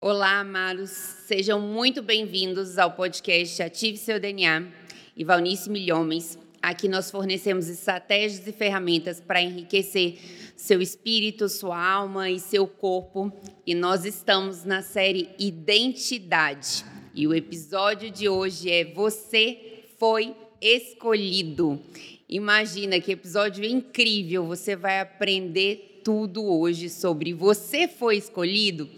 Olá, amados. Sejam muito bem-vindos ao podcast Ative Seu DNA e Valnice Milhomens. Aqui nós fornecemos estratégias e ferramentas para enriquecer seu espírito, sua alma e seu corpo. E nós estamos na série Identidade. E o episódio de hoje é Você foi escolhido. Imagina que episódio incrível! Você vai aprender tudo hoje sobre você foi escolhido,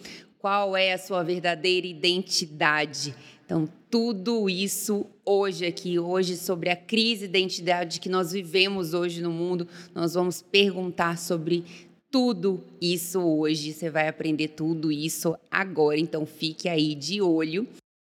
qual é a sua verdadeira identidade. Então, tudo isso hoje aqui, hoje sobre a crise de identidade que nós vivemos hoje no mundo, nós vamos perguntar sobre tudo isso hoje. Você vai aprender tudo isso agora, então fique aí de olho.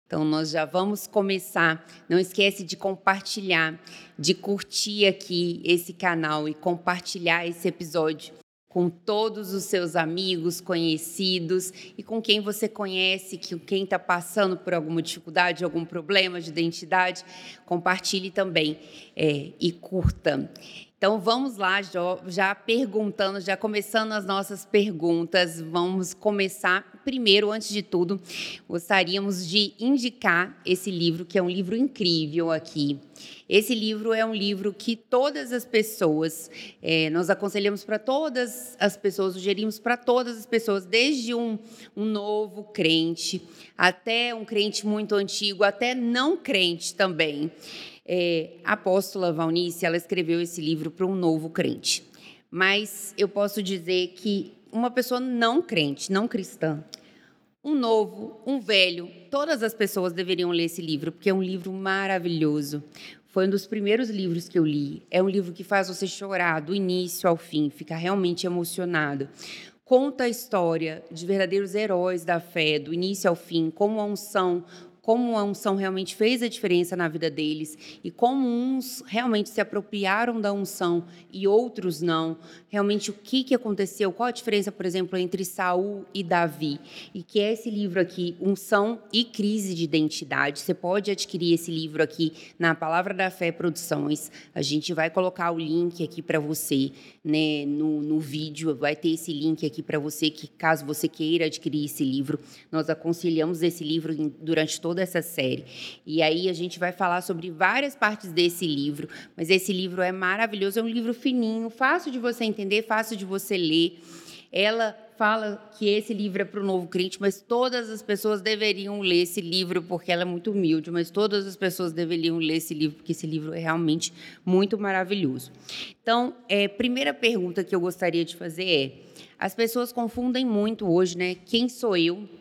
Então nós já vamos começar. Não esquece de compartilhar, de curtir aqui esse canal e compartilhar esse episódio com todos os seus amigos, conhecidos e com quem você conhece, que quem está passando por alguma dificuldade, algum problema de identidade, compartilhe também é, e curta. Então vamos lá, já perguntando, já começando as nossas perguntas. Vamos começar primeiro, antes de tudo, gostaríamos de indicar esse livro, que é um livro incrível aqui. Esse livro é um livro que todas as pessoas, é, nós aconselhamos para todas as pessoas, sugerimos para todas as pessoas, desde um, um novo crente até um crente muito antigo, até não crente também. É, a apóstola Valnice, ela escreveu esse livro para um novo crente. Mas eu posso dizer que uma pessoa não crente, não cristã, um novo, um velho, todas as pessoas deveriam ler esse livro, porque é um livro maravilhoso. Foi um dos primeiros livros que eu li. É um livro que faz você chorar do início ao fim, ficar realmente emocionado. Conta a história de verdadeiros heróis da fé, do início ao fim, como a unção, como a unção realmente fez a diferença na vida deles e como uns realmente se apropriaram da unção e outros não. Realmente o que, que aconteceu, qual a diferença, por exemplo, entre Saul e Davi. E que é esse livro aqui, Unção e Crise de Identidade. Você pode adquirir esse livro aqui na Palavra da Fé Produções. A gente vai colocar o link aqui para você né, no, no vídeo, vai ter esse link aqui para você, que caso você queira adquirir esse livro, nós aconselhamos esse livro durante toda toda essa série. E aí a gente vai falar sobre várias partes desse livro, mas esse livro é maravilhoso, é um livro fininho, fácil de você entender, fácil de você ler. Ela fala que esse livro é para o novo crente, mas todas as pessoas deveriam ler esse livro porque ela é muito humilde, mas todas as pessoas deveriam ler esse livro porque esse livro é realmente muito maravilhoso. Então, é, primeira pergunta que eu gostaria de fazer é: as pessoas confundem muito hoje, né? Quem sou eu?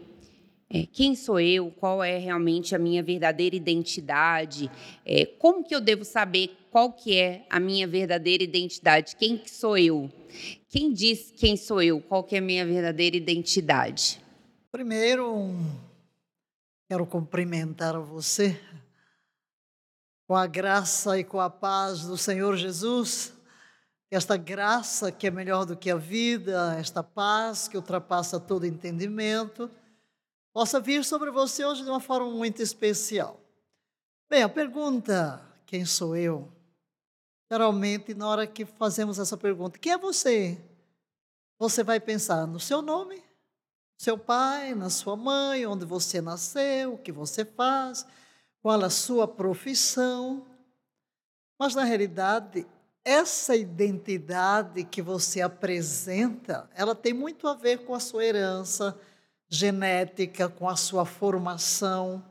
É, quem sou eu? Qual é realmente a minha verdadeira identidade? É, como que eu devo saber qual que é a minha verdadeira identidade? Quem que sou eu? Quem diz quem sou eu? Qual que é a minha verdadeira identidade? Primeiro, quero cumprimentar você com a graça e com a paz do Senhor Jesus. Esta graça que é melhor do que a vida, esta paz que ultrapassa todo entendimento possa vir sobre você hoje de uma forma muito especial. Bem, a pergunta, quem sou eu? Geralmente, na hora que fazemos essa pergunta, quem é você? Você vai pensar no seu nome, seu pai, na sua mãe, onde você nasceu, o que você faz, qual a sua profissão. Mas, na realidade, essa identidade que você apresenta, ela tem muito a ver com a sua herança, genética, com a sua formação,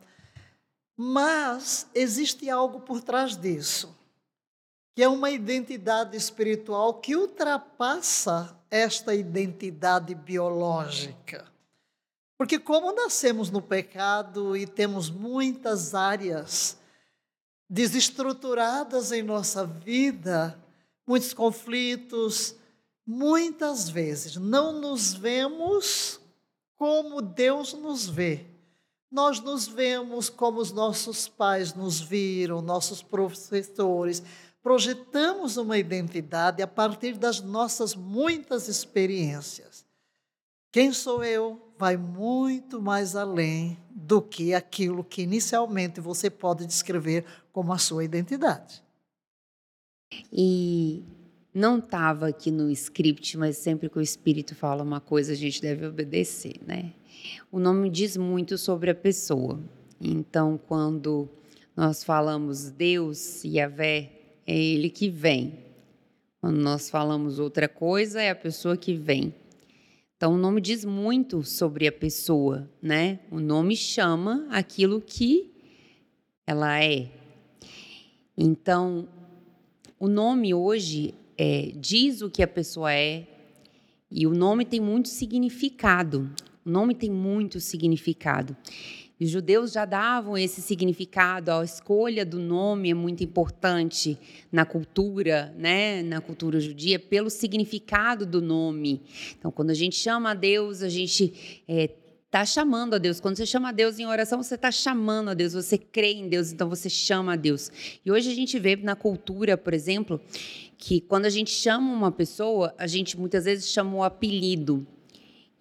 mas existe algo por trás disso, que é uma identidade espiritual que ultrapassa esta identidade biológica. Porque, como nascemos no pecado e temos muitas áreas desestruturadas em nossa vida, muitos conflitos, muitas vezes não nos vemos como Deus nos vê. Nós nos vemos como os nossos pais nos viram, nossos professores. Projetamos uma identidade a partir das nossas muitas experiências. Quem sou eu vai muito mais além do que aquilo que inicialmente você pode descrever como a sua identidade. E não estava aqui no script, mas sempre que o Espírito fala uma coisa, a gente deve obedecer, né? O nome diz muito sobre a pessoa. Então, quando nós falamos Deus e Yahvé, é Ele que vem. Quando nós falamos outra coisa, é a pessoa que vem. Então, o nome diz muito sobre a pessoa, né? O nome chama aquilo que ela é. Então, o nome hoje é, diz o que a pessoa é, e o nome tem muito significado. O nome tem muito significado. Os judeus já davam esse significado, a escolha do nome é muito importante na cultura, né, na cultura judia, pelo significado do nome. Então, quando a gente chama a Deus, a gente é, está chamando a Deus. Quando você chama a Deus em oração, você está chamando a Deus, você crê em Deus, então você chama a Deus. E hoje a gente vê na cultura, por exemplo, que quando a gente chama uma pessoa, a gente muitas vezes chama o apelido.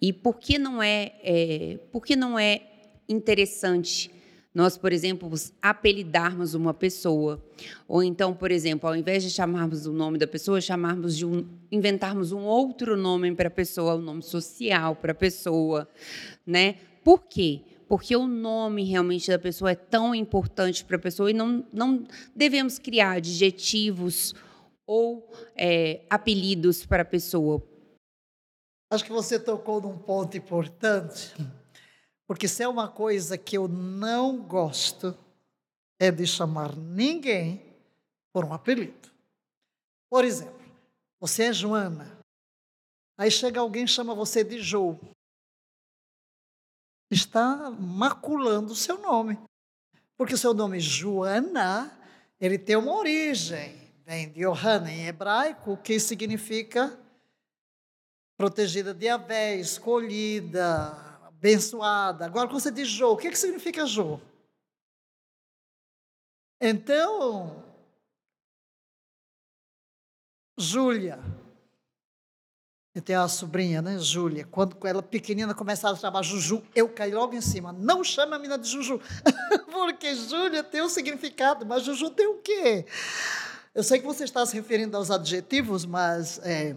E por que não é, é por que não é interessante nós, por exemplo, apelidarmos uma pessoa. Ou então, por exemplo, ao invés de chamarmos o nome da pessoa, chamarmos de um, inventarmos um outro nome para a pessoa, um nome social para a pessoa, né? Por quê? Porque o nome realmente da pessoa é tão importante para a pessoa e não, não devemos criar adjetivos ou é, apelidos para a pessoa. Acho que você tocou num ponto importante porque se é uma coisa que eu não gosto, é de chamar ninguém por um apelido. Por exemplo, você é Joana. Aí chega alguém e chama você de Jo. Está maculando o seu nome. Porque o seu nome Joana, ele tem uma origem. Vem de Johanna em hebraico, que significa protegida de Avé, escolhida, abençoada. Agora, quando você diz Jô, o que, que significa Jô? Então, Júlia, eu tenho uma sobrinha, né, Júlia. Quando ela pequenina começava a chamar Juju, eu caí logo em cima. Não chame a menina de Juju, porque Júlia tem um significado, mas Juju tem o quê? Eu sei que você está se referindo aos adjetivos, mas é, é,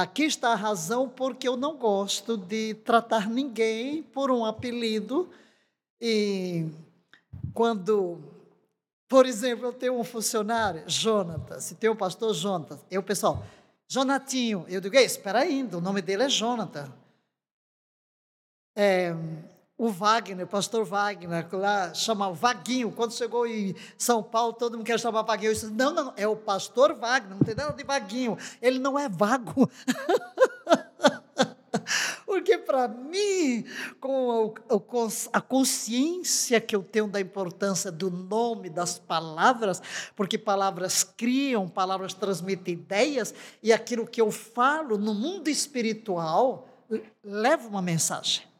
aqui está a razão porque eu não gosto de tratar ninguém por um apelido. E quando, por exemplo, eu tenho um funcionário, Jonatas, se tem um pastor Jonatas, eu, pessoal, Jonatinho, eu digo, espera ainda, o nome dele é Jonathan. É, o Wagner, o pastor Wagner, lá chama Vaguinho. Quando chegou em São Paulo, todo mundo quer chamar Vaguinho. Eu disse, não, não, é o pastor Wagner, não tem nada de Vaguinho. Ele não é vago. Porque para mim, com a consciência que eu tenho da importância do nome, das palavras, porque palavras criam, palavras transmitem ideias, e aquilo que eu falo no mundo espiritual leva uma mensagem.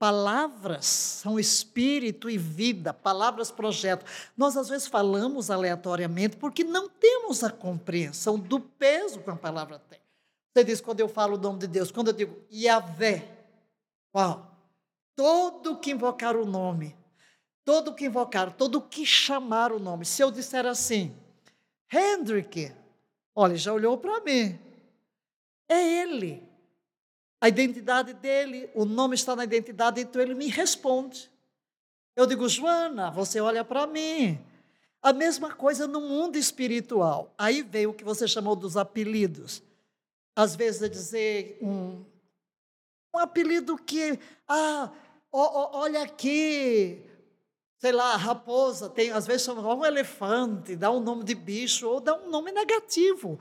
Palavras são espírito e vida, palavras projeto. Nós às vezes falamos aleatoriamente porque não temos a compreensão do peso que a palavra tem. Você diz quando eu falo o nome de Deus, quando eu digo Yahvé, qual? Todo que invocar o nome, todo que invocar, todo que chamar o nome. Se eu disser assim, Hendrik, olha, já olhou para mim. É ele. A identidade dele, o nome está na identidade, então ele me responde. Eu digo, Joana, você olha para mim. A mesma coisa no mundo espiritual. Aí veio o que você chamou dos apelidos. Às vezes é dizer um, um apelido que, ah, olha aqui, sei lá, raposa, tem, às vezes chama um elefante, dá um nome de bicho, ou dá um nome negativo.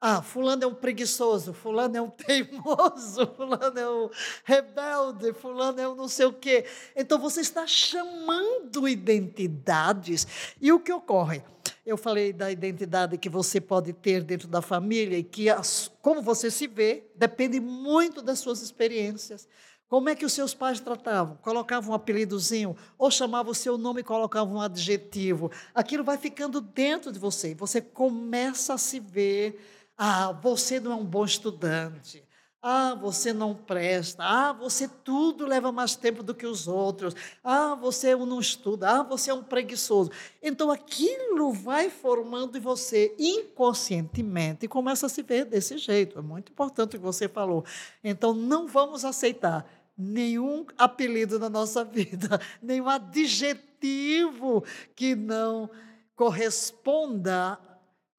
Ah, fulano é um preguiçoso, fulano é um teimoso, fulano é um rebelde, fulano é um não sei o quê. Então você está chamando identidades. E o que ocorre? Eu falei da identidade que você pode ter dentro da família e que as, como você se vê depende muito das suas experiências. Como é que os seus pais tratavam? Colocavam um apelidozinho ou chamavam o seu nome e colocavam um adjetivo. Aquilo vai ficando dentro de você. Você começa a se ver ah, você não é um bom estudante. Ah, você não presta. Ah, você tudo leva mais tempo do que os outros. Ah, você não estuda. Ah, você é um preguiçoso. Então aquilo vai formando em você inconscientemente e começa a se ver desse jeito. É muito importante o que você falou. Então não vamos aceitar nenhum apelido na nossa vida, nenhum adjetivo que não corresponda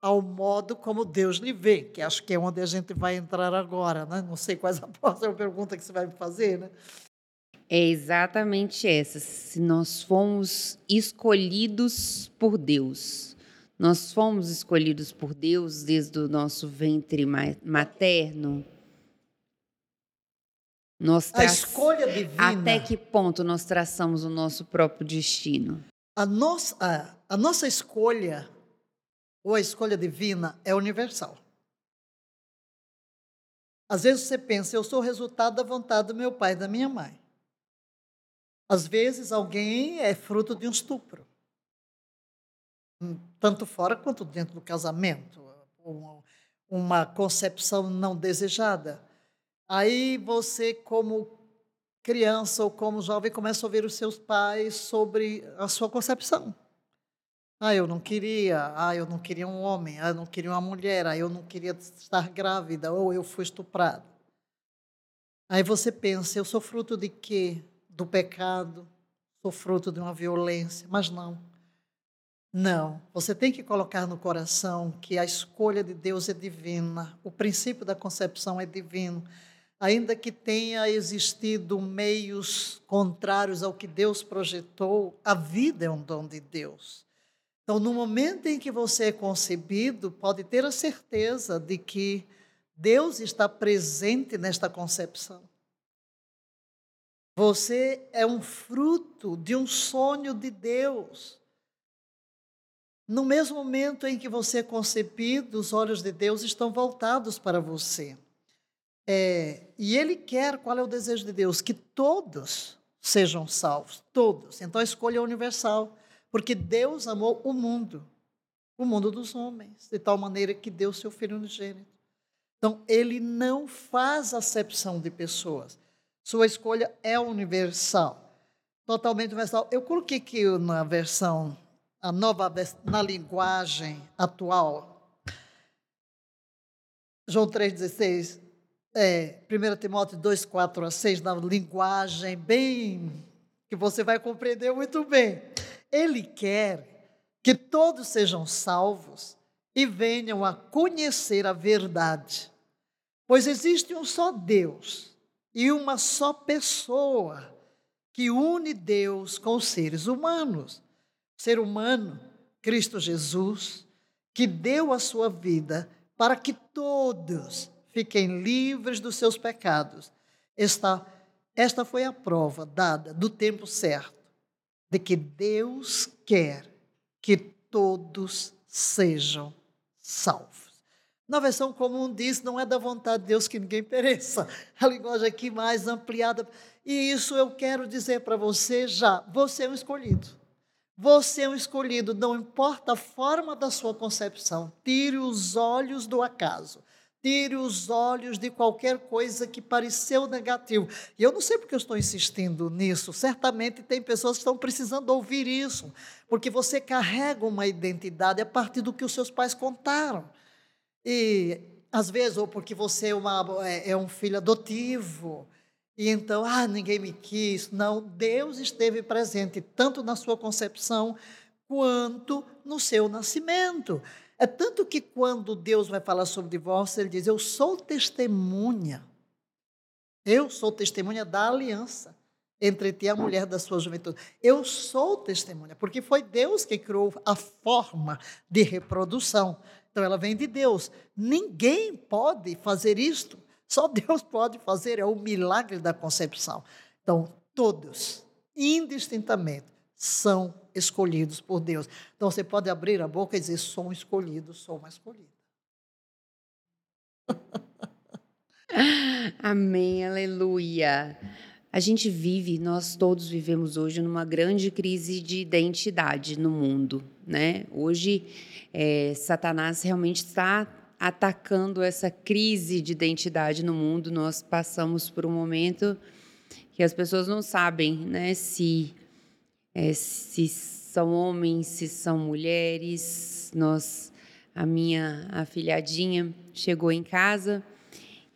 ao modo como Deus lhe vê, que acho que é onde a gente vai entrar agora, né? Não sei quais a próxima pergunta que você vai me fazer, né? É exatamente essa. Se nós fomos escolhidos por Deus, nós fomos escolhidos por Deus desde o nosso ventre materno. Nós a escolha divina. Até que ponto nós traçamos o nosso próprio destino? A nossa, a, a nossa escolha, ou a escolha divina, é universal. Às vezes você pensa, eu sou resultado da vontade do meu pai e da minha mãe. Às vezes alguém é fruto de um estupro tanto fora quanto dentro do casamento, uma concepção não desejada. Aí você, como criança ou como jovem, começa a ouvir os seus pais sobre a sua concepção. Ah, eu não queria, ah, eu não queria um homem, ah, eu não queria uma mulher, ah, eu não queria estar grávida, ou eu fui estuprado. Aí você pensa, eu sou fruto de quê? Do pecado, sou fruto de uma violência, mas não. Não, você tem que colocar no coração que a escolha de Deus é divina, o princípio da concepção é divino. Ainda que tenha existido meios contrários ao que Deus projetou, a vida é um dom de Deus. Então, no momento em que você é concebido, pode ter a certeza de que Deus está presente nesta concepção. Você é um fruto de um sonho de Deus. No mesmo momento em que você é concebido, os olhos de Deus estão voltados para você. É, e Ele quer, qual é o desejo de Deus? Que todos sejam salvos, todos. Então a escolha é universal, porque Deus amou o mundo, o mundo dos homens, de tal maneira que deu seu Filho unigênito. Então Ele não faz acepção de pessoas. Sua escolha é universal, totalmente universal. Eu coloquei aqui na versão a nova na linguagem atual. João 3,16, é, 1 Timóteo 2, 4 a 6, na linguagem bem que você vai compreender muito bem. Ele quer que todos sejam salvos e venham a conhecer a verdade. Pois existe um só Deus e uma só pessoa que une Deus com os seres humanos ser humano, Cristo Jesus, que deu a sua vida para que todos fiquem livres dos seus pecados. Esta, esta foi a prova dada do tempo certo de que Deus quer que todos sejam salvos. Na versão comum diz, não é da vontade de Deus que ninguém pereça. A linguagem aqui mais ampliada. E isso eu quero dizer para você já, você é um escolhido. Você é um escolhido, não importa a forma da sua concepção. Tire os olhos do acaso. Tire os olhos de qualquer coisa que pareceu negativo. E eu não sei porque eu estou insistindo nisso. Certamente tem pessoas que estão precisando ouvir isso, porque você carrega uma identidade a partir do que os seus pais contaram. E às vezes, ou porque você é, uma, é, é um filho adotivo, e então, ah, ninguém me quis. Não, Deus esteve presente tanto na sua concepção quanto no seu nascimento. É tanto que quando Deus vai falar sobre divórcio, ele diz: Eu sou testemunha. Eu sou testemunha da aliança entre ti e a mulher da sua juventude. Eu sou testemunha, porque foi Deus que criou a forma de reprodução. Então ela vem de Deus. Ninguém pode fazer isto só Deus pode fazer, é o milagre da concepção. Então, todos, indistintamente, são escolhidos por Deus. Então, você pode abrir a boca e dizer: sou um escolhido, sou uma escolhida. Amém, aleluia. A gente vive, nós todos vivemos hoje numa grande crise de identidade no mundo, né? Hoje, é, Satanás realmente está atacando essa crise de identidade no mundo. Nós passamos por um momento que as pessoas não sabem né, se, é, se são homens, se são mulheres. Nós, a minha afilhadinha chegou em casa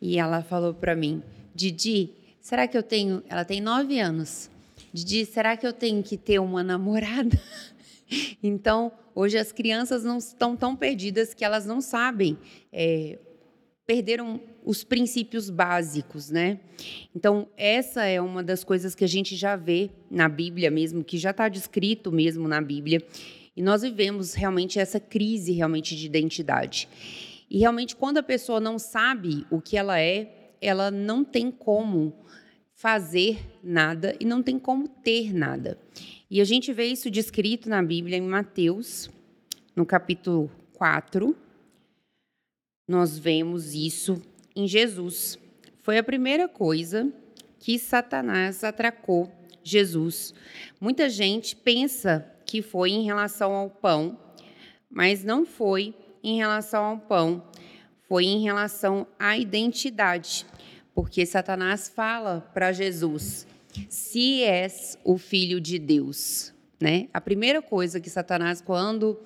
e ela falou para mim: Didi, será que eu tenho. Ela tem nove anos. Didi, será que eu tenho que ter uma namorada? então, hoje as crianças não estão tão perdidas que elas não sabem. É, perderam os princípios básicos, né? Então, essa é uma das coisas que a gente já vê na Bíblia mesmo, que já está descrito mesmo na Bíblia. E nós vivemos realmente essa crise realmente de identidade. E realmente, quando a pessoa não sabe o que ela é, ela não tem como fazer nada e não tem como ter nada. E a gente vê isso descrito na Bíblia em Mateus, no capítulo 4. Nós vemos isso em Jesus. Foi a primeira coisa que Satanás atracou Jesus. Muita gente pensa que foi em relação ao pão, mas não foi em relação ao pão, foi em relação à identidade. Porque Satanás fala para Jesus: se és o filho de Deus. Né? A primeira coisa que Satanás, quando,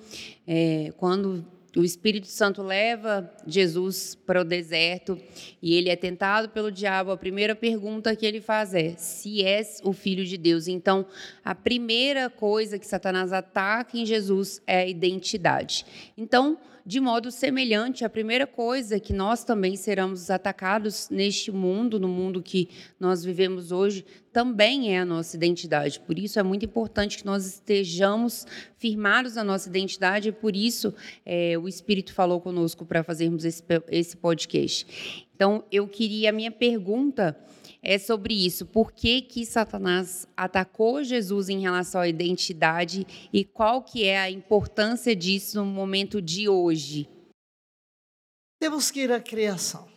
é, quando o Espírito Santo leva Jesus para o deserto e ele é tentado pelo diabo, a primeira pergunta que ele faz é: se és o filho de Deus. Então, a primeira coisa que Satanás ataca em Jesus é a identidade. Então, de modo semelhante, a primeira coisa que nós também seremos atacados neste mundo, no mundo que nós vivemos hoje, também é a nossa identidade. Por isso é muito importante que nós estejamos firmados na nossa identidade, e por isso é, o Espírito falou conosco para fazermos esse, esse podcast. Então, eu queria, a minha pergunta é sobre isso. Por que, que Satanás atacou Jesus em relação à identidade e qual que é a importância disso no momento de hoje? Temos que ir à criação.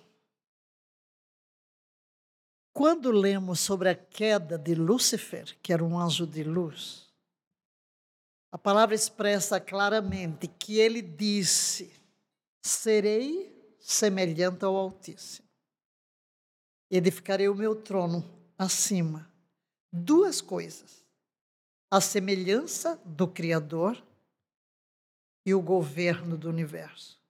Quando lemos sobre a queda de Lúcifer, que era um anjo de luz, a palavra expressa claramente que ele disse: Serei semelhante ao Altíssimo edificarei o meu trono acima. Duas coisas: a semelhança do Criador e o governo do universo.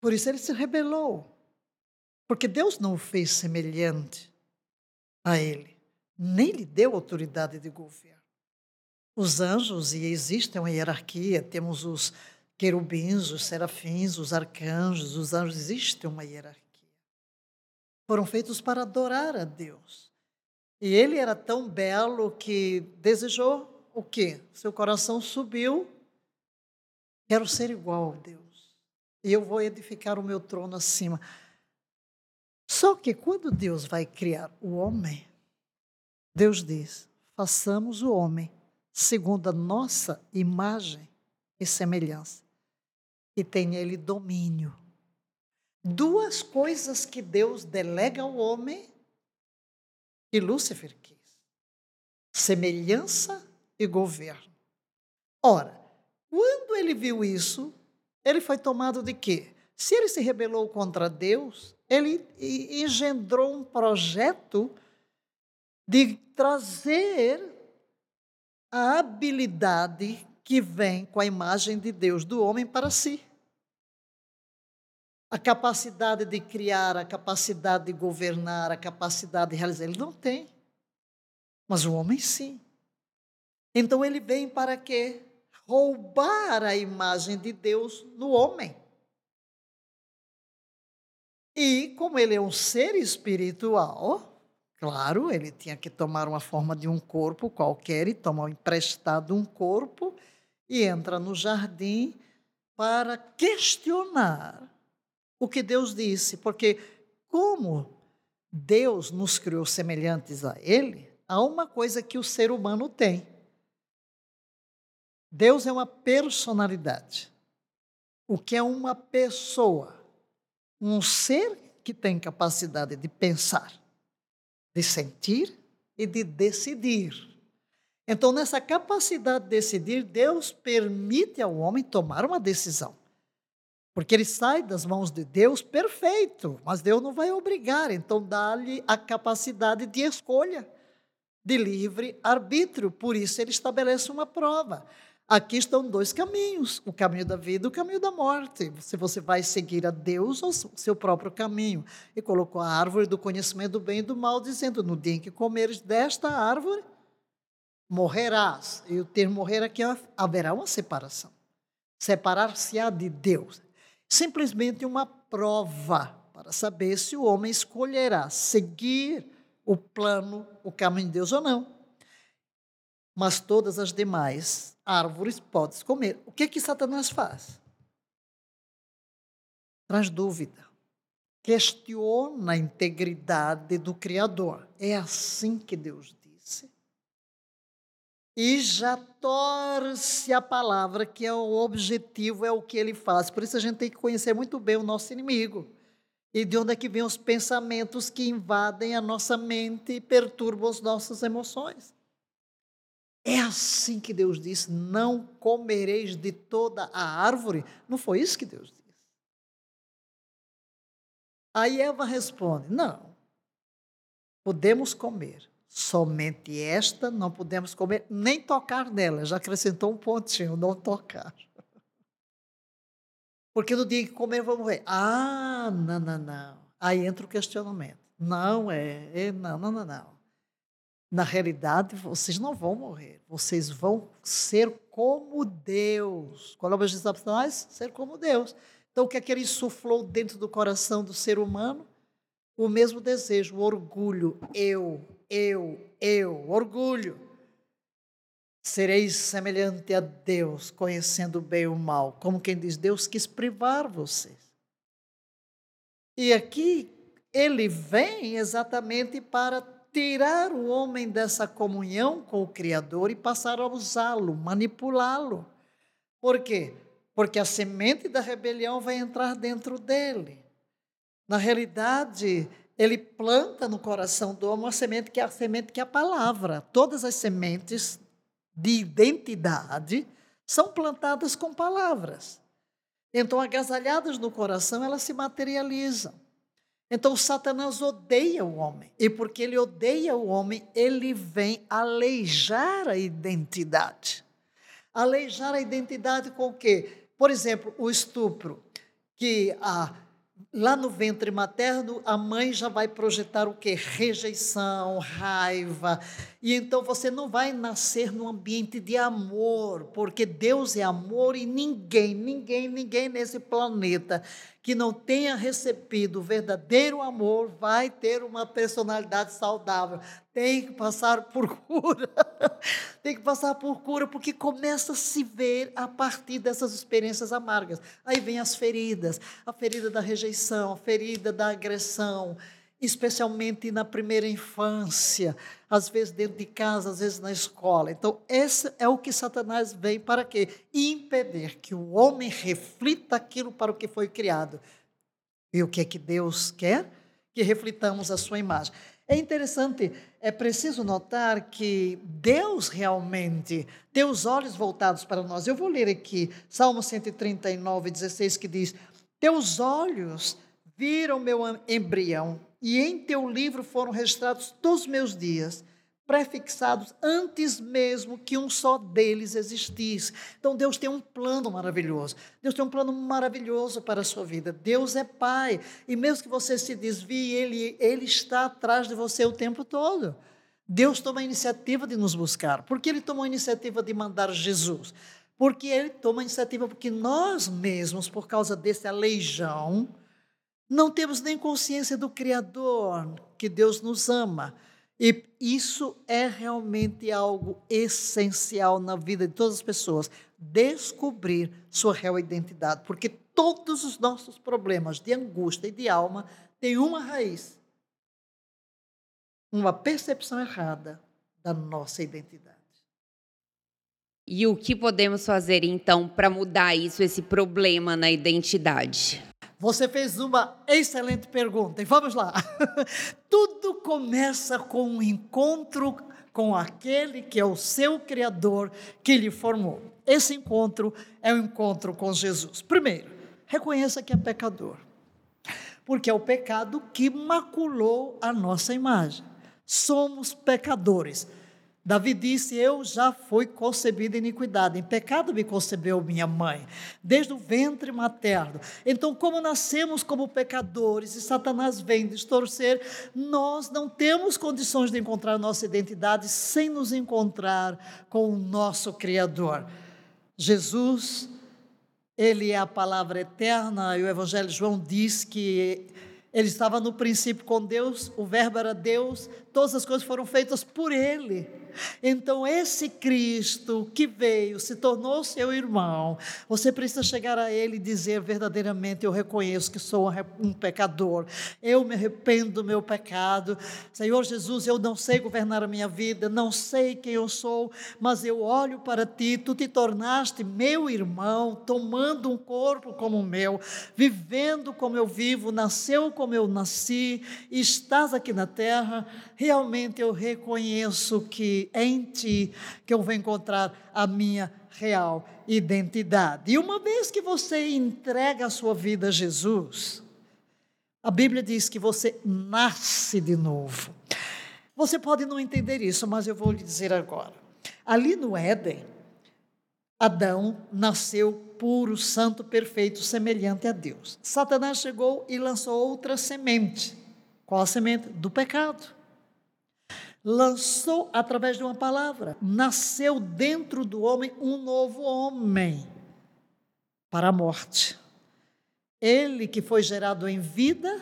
Por isso ele se rebelou, porque Deus não o fez semelhante a ele, nem lhe deu autoridade de governo. Os anjos, e existe uma hierarquia, temos os querubins, os serafins, os arcanjos, os anjos, existe uma hierarquia. Foram feitos para adorar a Deus. E ele era tão belo que desejou o quê? Seu coração subiu. Quero ser igual a Deus. E eu vou edificar o meu trono acima. Só que quando Deus vai criar o homem, Deus diz: façamos o homem segundo a nossa imagem e semelhança e tem nele domínio. Duas coisas que Deus delega ao homem e Lúcifer quis: semelhança e governo. Ora, quando ele viu isso, ele foi tomado de quê? Se ele se rebelou contra Deus, ele engendrou um projeto de trazer a habilidade que vem com a imagem de Deus do homem para si a capacidade de criar, a capacidade de governar, a capacidade de realizar. Ele não tem. Mas o homem sim. Então ele vem para quê? Roubar a imagem de Deus no homem. E como ele é um ser espiritual, claro, ele tinha que tomar uma forma de um corpo qualquer e tomar emprestado um corpo e entra no jardim para questionar o que Deus disse, porque como Deus nos criou semelhantes a Ele, há uma coisa que o ser humano tem. Deus é uma personalidade. O que é uma pessoa? Um ser que tem capacidade de pensar, de sentir e de decidir. Então, nessa capacidade de decidir, Deus permite ao homem tomar uma decisão. Porque ele sai das mãos de Deus perfeito, mas Deus não vai obrigar, então dá-lhe a capacidade de escolha, de livre arbítrio. Por isso ele estabelece uma prova. Aqui estão dois caminhos: o caminho da vida e o caminho da morte. Se você vai seguir a Deus ou o seu próprio caminho. E colocou a árvore do conhecimento do bem e do mal, dizendo: No dia em que comeres desta árvore, morrerás. E o termo morrer aqui haverá uma separação. Separar-se-á de Deus. Simplesmente uma prova para saber se o homem escolherá seguir o plano, o caminho de Deus ou não. Mas todas as demais árvores podes comer. O que que Satanás faz? Traz dúvida. Questiona a integridade do Criador. É assim que Deus. E já torce a palavra, que é o objetivo, é o que ele faz. Por isso a gente tem que conhecer muito bem o nosso inimigo. E de onde é que vêm os pensamentos que invadem a nossa mente e perturbam as nossas emoções. É assim que Deus disse: não comereis de toda a árvore. Não foi isso que Deus disse. Aí Eva responde: não, podemos comer. Somente esta não podemos comer, nem tocar nela. Já acrescentou um pontinho, não tocar. Porque no dia que comer, vamos ver. Ah, não, não, não. Aí entra o questionamento. Não é, é não, não, não, não. Na realidade, vocês não vão morrer. Vocês vão ser como Deus. Qual é o objetivo Satanás? Ser como Deus. Então, o que é que ele insuflou dentro do coração do ser humano? O mesmo desejo, o orgulho. Eu, eu, eu. Orgulho. Sereis semelhante a Deus, conhecendo bem o mal. Como quem diz, Deus quis privar vocês. E aqui ele vem exatamente para tirar o homem dessa comunhão com o Criador e passar a usá-lo, manipulá-lo. Por quê? Porque a semente da rebelião vai entrar dentro dele. Na realidade, ele planta no coração do homem uma semente que é a semente que é a palavra. Todas as sementes de identidade são plantadas com palavras. Então, agasalhadas no coração, elas se materializam. Então, Satanás odeia o homem. E porque ele odeia o homem, ele vem aleijar a identidade. Aleijar a identidade com o quê? Por exemplo, o estupro, que a lá no ventre materno, a mãe já vai projetar o que? Rejeição, raiva. E então você não vai nascer num ambiente de amor, porque Deus é amor e ninguém, ninguém, ninguém nesse planeta que não tenha recebido o verdadeiro amor vai ter uma personalidade saudável. Tem que passar por cura. Tem que passar por cura, porque começa a se ver a partir dessas experiências amargas. Aí vem as feridas, a ferida da rejeição, a ferida da agressão, especialmente na primeira infância, às vezes dentro de casa, às vezes na escola. Então, esse é o que Satanás vem para quê? Impedir que o homem reflita aquilo para o que foi criado. E o que é que Deus quer? Que reflitamos a sua imagem. É interessante, é preciso notar que Deus realmente tem os olhos voltados para nós. Eu vou ler aqui Salmo 139, 16, que diz: Teus olhos viram meu embrião e em teu livro foram registrados todos os meus dias, prefixados antes mesmo que um só deles existisse. Então Deus tem um plano maravilhoso. Deus tem um plano maravilhoso para a sua vida. Deus é Pai. E mesmo que você se desvie, Ele, ele está atrás de você o tempo todo. Deus toma a iniciativa de nos buscar. Por que Ele tomou a iniciativa de mandar Jesus? Porque Ele toma a iniciativa porque nós mesmos, por causa desse aleijão, não temos nem consciência do Criador, que Deus nos ama. E isso é realmente algo essencial na vida de todas as pessoas, descobrir sua real identidade, porque todos os nossos problemas de angústia e de alma têm uma raiz: uma percepção errada da nossa identidade. E o que podemos fazer então para mudar isso, esse problema na identidade? Você fez uma excelente pergunta. E vamos lá. Tudo começa com um encontro com aquele que é o seu Criador que lhe formou. Esse encontro é o um encontro com Jesus. Primeiro, reconheça que é pecador. Porque é o pecado que maculou a nossa imagem. Somos pecadores. Davi disse: Eu já fui concebido em iniquidade, em pecado me concebeu minha mãe, desde o ventre materno. Então, como nascemos como pecadores e Satanás vem distorcer, nós não temos condições de encontrar nossa identidade sem nos encontrar com o nosso Criador. Jesus, Ele é a palavra eterna, e o Evangelho de João diz que ele estava no princípio com Deus, o Verbo era Deus, todas as coisas foram feitas por Ele. Então, esse Cristo que veio, se tornou seu irmão, você precisa chegar a Ele e dizer verdadeiramente: Eu reconheço que sou um pecador, eu me arrependo do meu pecado. Senhor Jesus, eu não sei governar a minha vida, não sei quem eu sou, mas eu olho para Ti, Tu te tornaste meu irmão, tomando um corpo como o meu, vivendo como eu vivo, nasceu como eu nasci, estás aqui na terra. Realmente eu reconheço que em ti que eu vou encontrar a minha real identidade. E uma vez que você entrega a sua vida a Jesus, a Bíblia diz que você nasce de novo. Você pode não entender isso, mas eu vou lhe dizer agora. Ali no Éden, Adão nasceu puro, santo, perfeito, semelhante a Deus. Satanás chegou e lançou outra semente. Qual a semente? Do pecado lançou através de uma palavra. Nasceu dentro do homem um novo homem para a morte. Ele que foi gerado em vida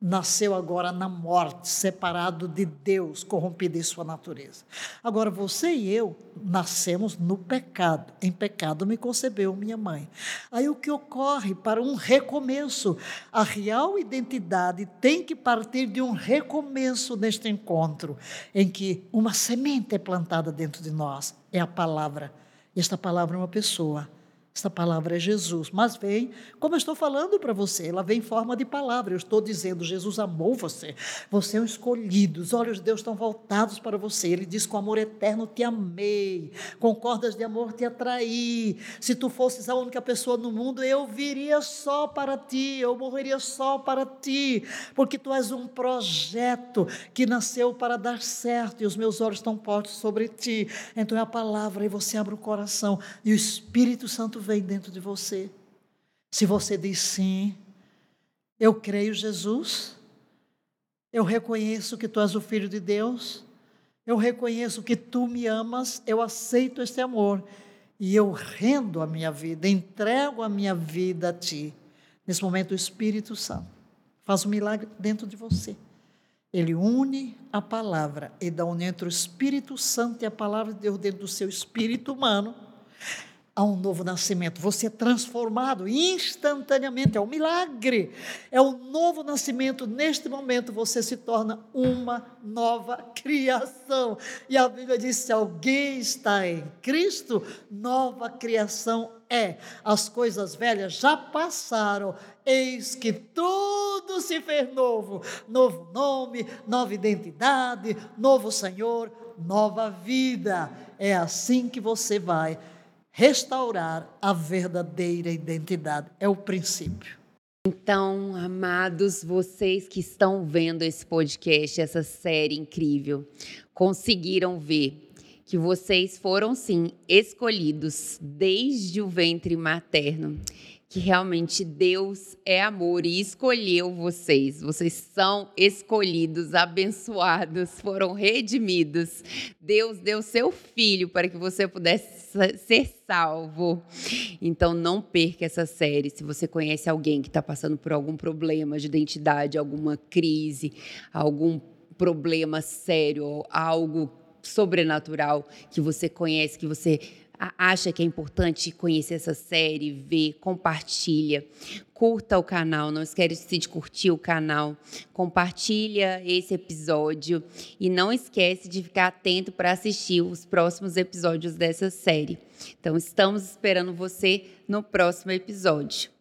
nasceu agora na morte, separado de Deus, corrompido em sua natureza. Agora, você e eu nascemos no pecado. Em pecado me concebeu minha mãe. Aí o que ocorre para um recomeço? A real identidade tem que partir de um recomeço neste encontro, em que uma semente é plantada dentro de nós. É a palavra. Esta palavra é uma pessoa essa palavra é Jesus, mas vem, como eu estou falando para você, ela vem em forma de palavra. Eu estou dizendo, Jesus amou você, você é um escolhido, os olhos de Deus estão voltados para você. Ele diz: com amor eterno te amei, com cordas de amor te atraí. Se tu fosses a única pessoa no mundo, eu viria só para ti, eu morreria só para ti, porque tu és um projeto que nasceu para dar certo e os meus olhos estão postos sobre ti. Então é a palavra e você abre o coração e o Espírito Santo vem dentro de você. Se você diz sim, eu creio, Jesus, eu reconheço que tu és o Filho de Deus, eu reconheço que tu me amas, eu aceito este amor e eu rendo a minha vida, entrego a minha vida a ti. Nesse momento, o Espírito Santo faz um milagre dentro de você. Ele une a palavra e dá união entre o Espírito Santo e a palavra de Deus dentro do seu espírito humano há um novo nascimento. Você é transformado instantaneamente, é um milagre. É um novo nascimento. Neste momento você se torna uma nova criação. E a Bíblia diz: se alguém está em Cristo, nova criação é. As coisas velhas já passaram, eis que tudo se fez novo. Novo nome, nova identidade, novo Senhor, nova vida. É assim que você vai restaurar a verdadeira identidade. É o princípio. Então, amados, vocês que estão vendo esse podcast, essa série incrível, conseguiram ver que vocês foram sim escolhidos desde o ventre materno que realmente Deus é amor e escolheu vocês. Vocês são escolhidos, abençoados, foram redimidos. Deus deu seu filho para que você pudesse ser salvo. Então não perca essa série. Se você conhece alguém que está passando por algum problema de identidade, alguma crise, algum problema sério, algo sobrenatural que você conhece, que você acha que é importante conhecer essa série, ver, compartilha, curta o canal, não esquece de curtir o canal, compartilha esse episódio e não esquece de ficar atento para assistir os próximos episódios dessa série. Então estamos esperando você no próximo episódio.